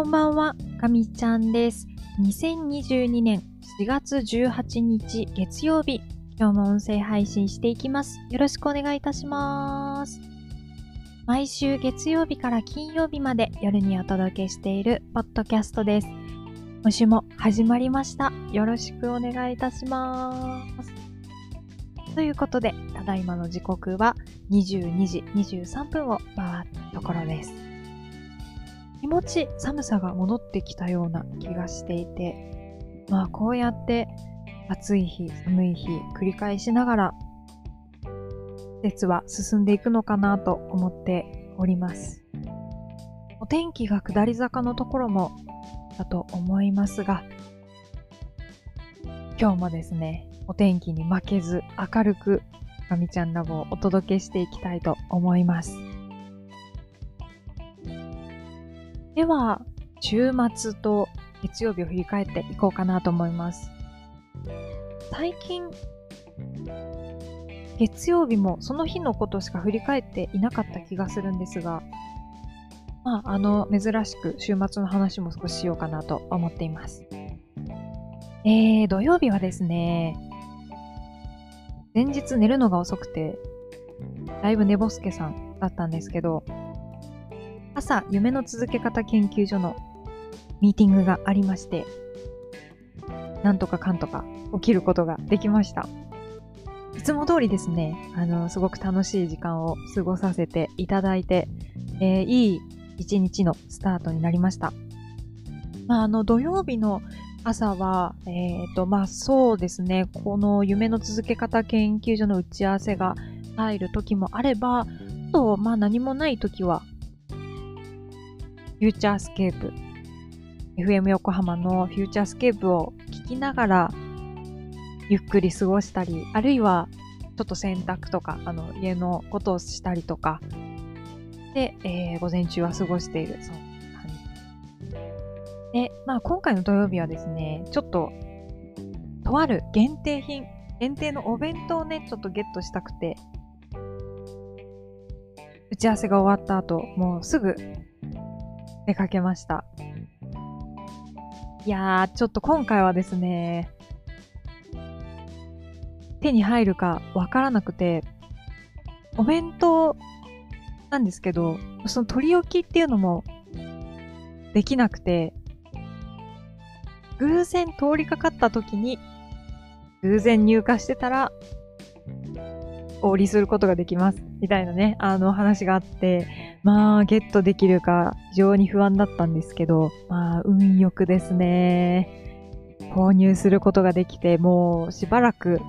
こんばんは、かみちゃんです。2022年4月18日月曜日、今日も音声配信していきます。よろしくお願いいたします。毎週月曜日から金曜日まで夜にお届けしているポッドキャストです。今週も始まりました。よろしくお願いいたします。ということで、ただいまの時刻は22時23分を回ったところです。気持ち寒さが戻ってきたような気がしていて、まあこうやって暑い日、寒い日繰り返しながら季節は進んでいくのかなと思っております。お天気が下り坂のところもだと思いますが、今日もですね、お天気に負けず明るくかみちゃんラボをお届けしていきたいと思います。では、週末と月曜日を振り返っていこうかなと思います。最近、月曜日もその日のことしか振り返っていなかった気がするんですが、まあ、あの、珍しく週末の話も少ししようかなと思っています。えー、土曜日はですね、前日寝るのが遅くて、だいぶ寝ぼすけさんだったんですけど、朝、夢の続け方研究所のミーティングがありまして、なんとかかんとか起きることができました。いつも通りですね、あの、すごく楽しい時間を過ごさせていただいて、えーいい一日のスタートになりました。まあ、あの、土曜日の朝は、えっ、と、まあ、そうですね、この夢の続け方研究所の打ち合わせが入る時もあれば、あと、まあ、何もない時は、フューチャースケープ、FM 横浜のフューチャースケープを聞きながら、ゆっくり過ごしたり、あるいは、ちょっと洗濯とか、あの、家のことをしたりとか、で、えー午前中は過ごしている、そんな感じ。で、まあ今回の土曜日はですね、ちょっと、とある限定品、限定のお弁当をね、ちょっとゲットしたくて、打ち合わせが終わった後、もうすぐ出かけました。いやー、ちょっと今回はですね、手に入るかわからなくて、お弁当なんですけど、その取り置きっていうのもできなくて、偶然通りかかった時に、偶然入荷してたら、お売りすることができます。みたいなね、あの話があって、まあ、ゲットできるか非常に不安だったんですけど、まあ、運よくですね、購入することができて、もうしばらく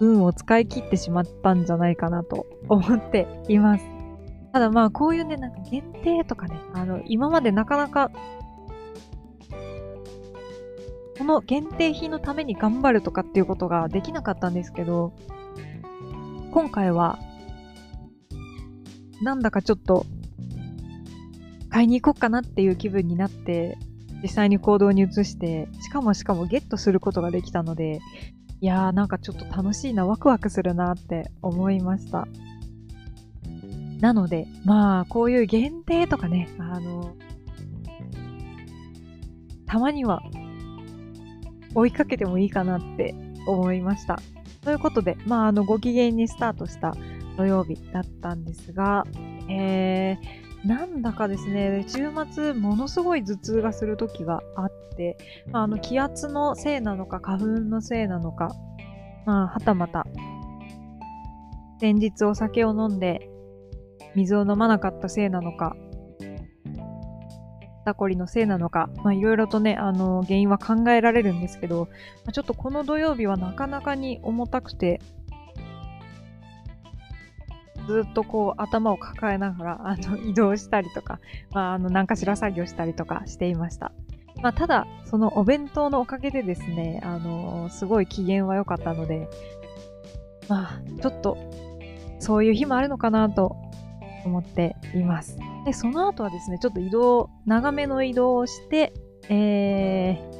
運を使い切ってしまったんじゃないかなと思っています。ただまあこういうね、なんか限定とかね、あの、今までなかなか、この限定品のために頑張るとかっていうことができなかったんですけど、今回は、なんだかちょっと、買いに行こうかなっていう気分になって、実際に行動に移して、しかもしかもゲットすることができたので、いやーなんかちょっと楽しいな、ワクワクするなって思いました。なので、まあ、こういう限定とかね、あの、たまには追いかけてもいいかなって思いました。ということで、まあ、あの、ご機嫌にスタートした土曜日だったんですが、えー、なんだかですね、週末ものすごい頭痛がする時があって、まあ、あの気圧のせいなのか花粉のせいなのか、まあ、はたまた前日お酒を飲んで水を飲まなかったせいなのか肩こりのせいなのか、まあ、いろいろとねあの原因は考えられるんですけど、まあ、ちょっとこの土曜日はなかなかに重たくてずっとこう頭を抱えながらあの移動したりとか、まあ、あの何かしら作業したりとかしていました。まあ、ただ、そのお弁当のおかげでですね、あのすごい機嫌は良かったので、まあ、ちょっと、そういう日もあるのかなと思っています。で、その後はですね、ちょっと移動、長めの移動をして、えー、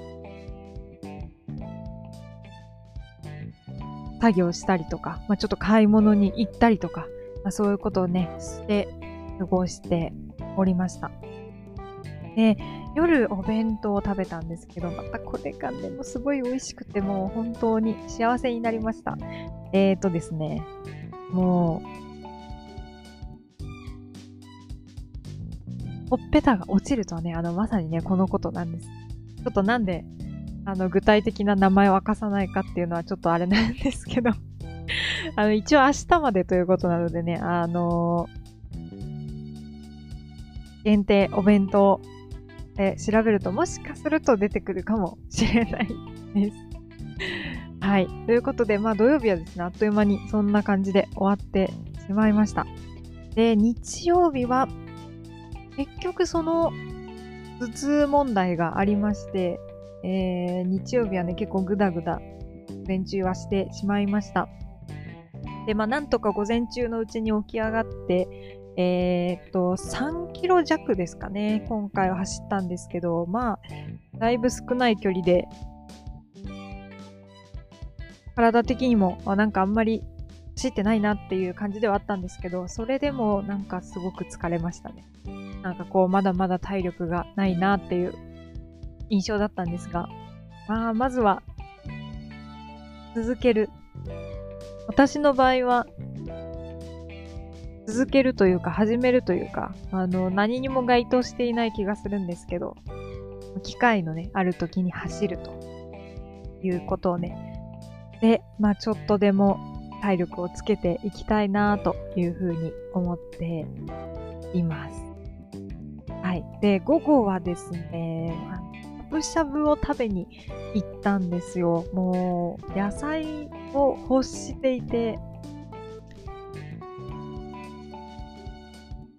作業したりとか、まあ、ちょっと買い物に行ったりとか、まあ、そういうことをね、して過ごしておりました。で、夜お弁当を食べたんですけど、またこれがね、もうすごい美味しくて、もう本当に幸せになりました。えーとですね、もう、ほっぺたが落ちるとはね、あの、まさにね、このことなんです。ちょっとなんで、あの、具体的な名前を明かさないかっていうのはちょっとあれなんですけどあの、一応明日までということなのでね、あの限定お弁当で調べるともしかすると出てくるかもしれないです。はい。ということで、まあ土曜日はですね、あっという間にそんな感じで終わってしまいました。で、日曜日は結局その頭痛問題がありまして、えー、日曜日はね、結構グダグダ午前中はしてしまいました。で、まあなんとか午前中のうちに起き上がって、えー、っと、3キロ弱ですかね、今回は走ったんですけど、まあ、だいぶ少ない距離で、体的にも、あなんかあんまり走ってないなっていう感じではあったんですけど、それでもなんかすごく疲れましたね。なんかこう、まだまだ体力がないなっていう印象だったんですが、まあ、まずは、続ける。私の場合は、続けるというか、始めるというか、あの、何にも該当していない気がするんですけど、機会のね、ある時に走るということをね、で、まあちょっとでも体力をつけていきたいなというふうに思っています。はい。で、午後はですね、ぶしゃぶを食べに行ったんですよ。もう、野菜を欲していて、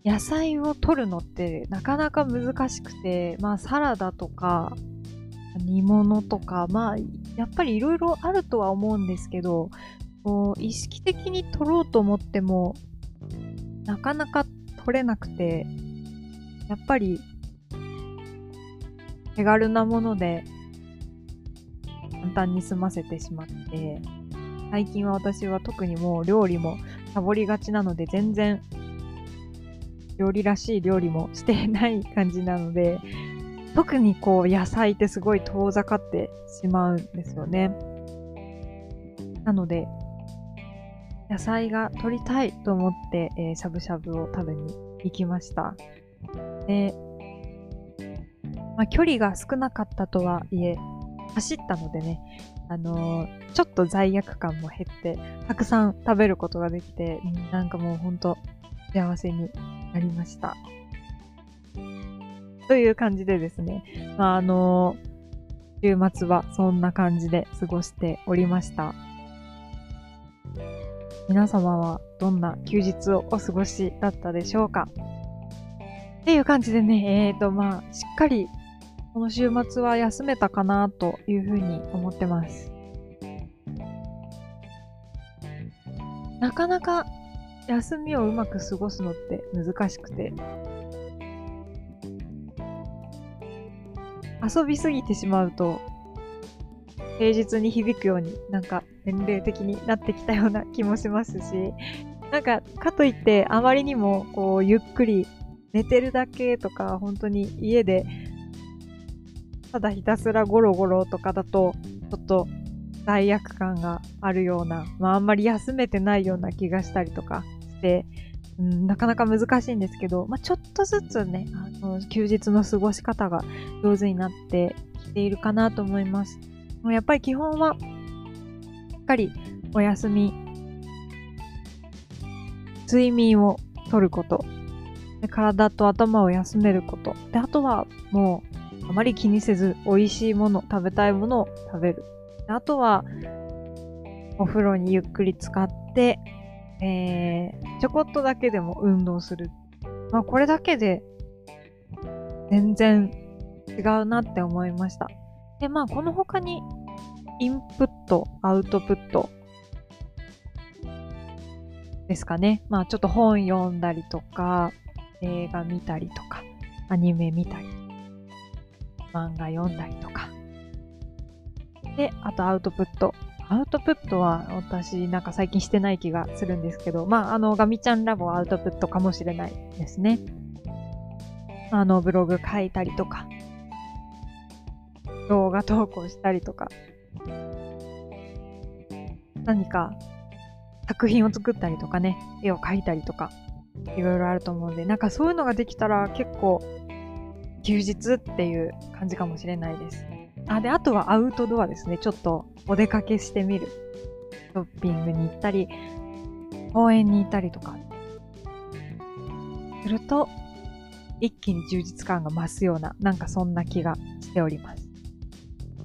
野菜を取るのってなかなか難しくて、まあサラダとか煮物とか、まあやっぱりいろいろあるとは思うんですけど、こう意識的に取ろうと思ってもなかなか取れなくて、やっぱり手軽なもので簡単に済ませてしまって、最近は私は特にもう料理もサボりがちなので全然料理らしい料理もしてない感じなので、特にこう野菜ってすごい遠ざかってしまうんですよね。なので、野菜が取りたいと思って、え、しゃぶしゃぶを食べに行きました。で、まあ、距離が少なかったとはいえ、走ったのでね、あのー、ちょっと罪悪感も減って、たくさん食べることができて、なんかもうほんと幸せになりました。という感じでですね、まあ、あの週末はそんな感じで過ごしておりました。皆様はどんな休日をお過ごしだったでしょうか？っていう感じでね、えーと、まあ、しっかりこの週末は休めたかなというふうに思ってます。なかなか休みをうまく過ごすのって難しくて、遊びすぎてしまうと、平日に響くようになんか年齢的になってきたような気もしますし、なんか、かといってあまりにもこう、ゆっくり寝てるだけとか、本当に家で、ただひたすらゴロゴロとかだと、ちょっと罪悪感があるような、まああんまり休めてないような気がしたりとかして、うん、なかなか難しいんですけど、まあ、ちょっとずつね、あの休日の過ごし方が上手になってきているかなと思います。もうやっぱり基本は、しっかりお休み、睡眠をとること、で体と頭を休めること、であとはもうあまり気にせず美味しいもの、食べたいものを食べる。あとはお風呂にゆっくり使って、えー、ちょこっとだけでも運動する。まあ、これだけで全然違うなって思いました。で、まあ、この他にインプット、アウトプットですかね。まあ、ちょっと本読んだりとか、映画見たりとか、アニメ見たりとか、漫画読んだりとか。で、あとアウトプット。アウトプットは私なんか最近してない気がするんですけど、まあ、あの、ガミちゃんラボアウトプットかもしれないですね。あの、ブログ書いたりとか、動画投稿したりとか、何か作品を作ったりとかね、絵を描いたりとか、いろいろあると思うんで、なんかそういうのができたら結構休日っていう感じかもしれないです。あ、で、あとはアウトドアですね。ちょっとお出かけしてみる。ショッピングに行ったり、公園に行ったりとか。すると、一気に充実感が増すような、なんかそんな気がしております。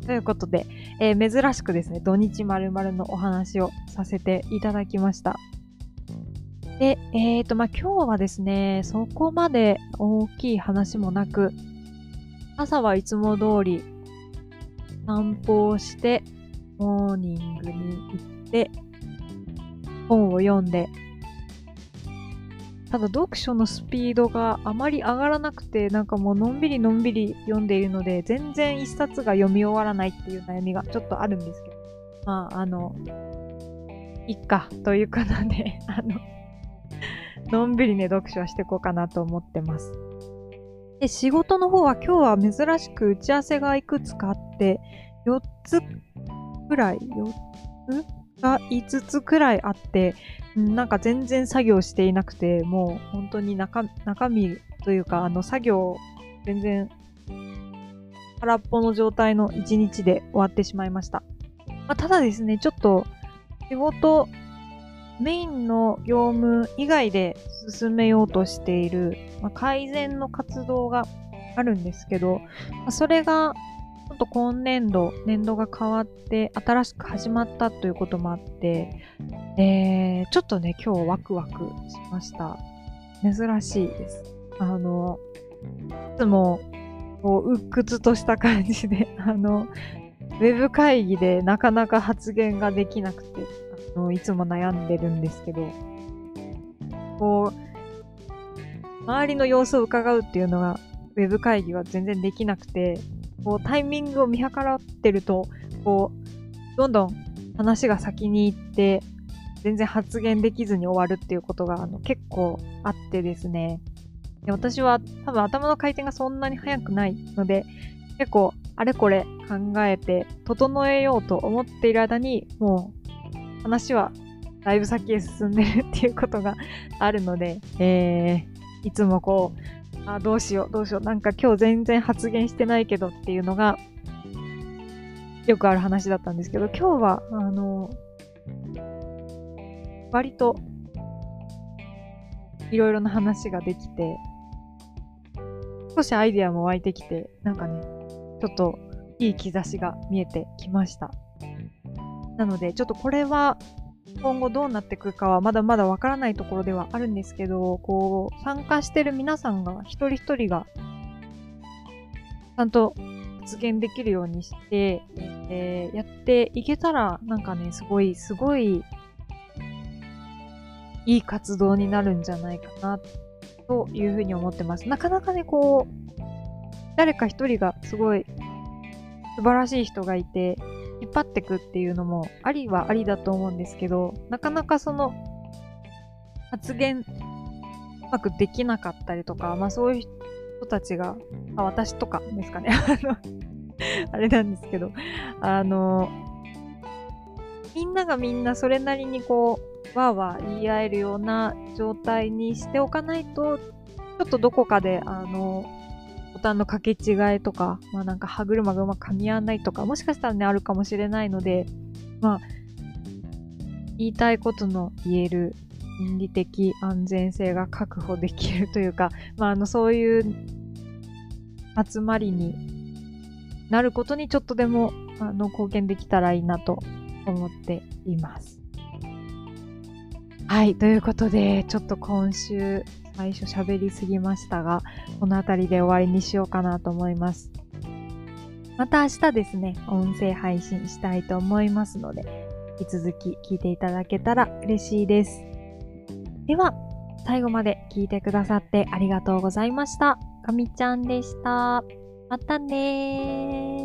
ということで、えー、珍しくですね、土日〇〇のお話をさせていただきました。で、えっ、ー、と、まあ、今日はですね、そこまで大きい話もなく、朝はいつも通り散歩をして、モーニングに行って、本を読んで、ただ読書のスピードがあまり上がらなくて、なんかもうのんびりのんびり読んでいるので、全然一冊が読み終わらないっていう悩みがちょっとあるんですけど、まあ、あの、いっかということで、あの、のんびりね、読書はしていこうかなと思ってます。で、仕事の方は今日は珍しく打ち合わせがいくつかあって、4つくらい、4つが5つくらいあって、なんか全然作業していなくて、もう本当に中中身というか、あの作業全然空っぽの状態の1日で終わってしまいました。まあ、ただですね、ちょっと仕事メインの業務以外で進めようとしている、まあ、改善の活動があるんですけど、まあ、それがちょっと今年度、年度が変わって新しく始まったということもあって、えー、ちょっとね、今日ワクワクしました。珍しいです。あの、いつも、こう、鬱屈とした感じで、あの、ウェブ会議でなかなか発言ができなくて、あのいつも悩んでるんですけど、こう、周りの様子を伺うっていうのが、ウェブ会議は全然できなくて、こう、タイミングを見計らってると、こう、どんどん話が先に行って、全然発言できずに終わるっていうことがあの結構あってですね。で私は多分頭の回転がそんなに速くないので、結構あれこれ考えて整えようと思っている間にもう話はだいぶ先へ進んでるっていうことがあるので、えー、いつもこう、あ、どうしよう、どうしよう、なんか今日全然発言してないけどっていうのが、よくある話だったんですけど、今日は、あの、割と、いろいろな話ができて、少しアイデアも湧いてきて、なんかね、ちょっといい兆しが見えてきました。なので、ちょっとこれは今後どうなっていくかはまだまだわからないところではあるんですけど、こう、参加してる皆さんが一人一人がちゃんと発言できるようにして、えー、やっていけたら、なんかね、すごい、すごい、いい活動になるんじゃないかな、というふうに思ってます。なかなかね、こう、誰か一人がすごい素晴らしい人がいて、引っ張ってくっていうのもありはありだと思うんですけど、なかなかその発言うまくできなかったりとか、まあそういう人たちが、あ私とかですかね。あのあれなんですけど、あの、みんながみんなそれなりにこう、わーわー言い合えるような状態にしておかないと、ちょっとどこかで、あの、ボタンの掛け違いとか、まあなんか歯車がうまく噛み合わないとか、もしかしたらね、あるかもしれないので、まあ、言いたいことの言える心理的安全性が確保できるというか、まああの、そういう集まりになることにちょっとでも、あの、貢献できたらいいなと思っています。はい、ということで、ちょっと今週最初喋りすぎましたが、この辺りで終わりにしようかなと思います。また明日ですね、音声配信したいと思いますので、引き続き聞いていただけたら嬉しいです。では、最後まで聞いてくださってありがとうございました。かみちゃんでした。またねー。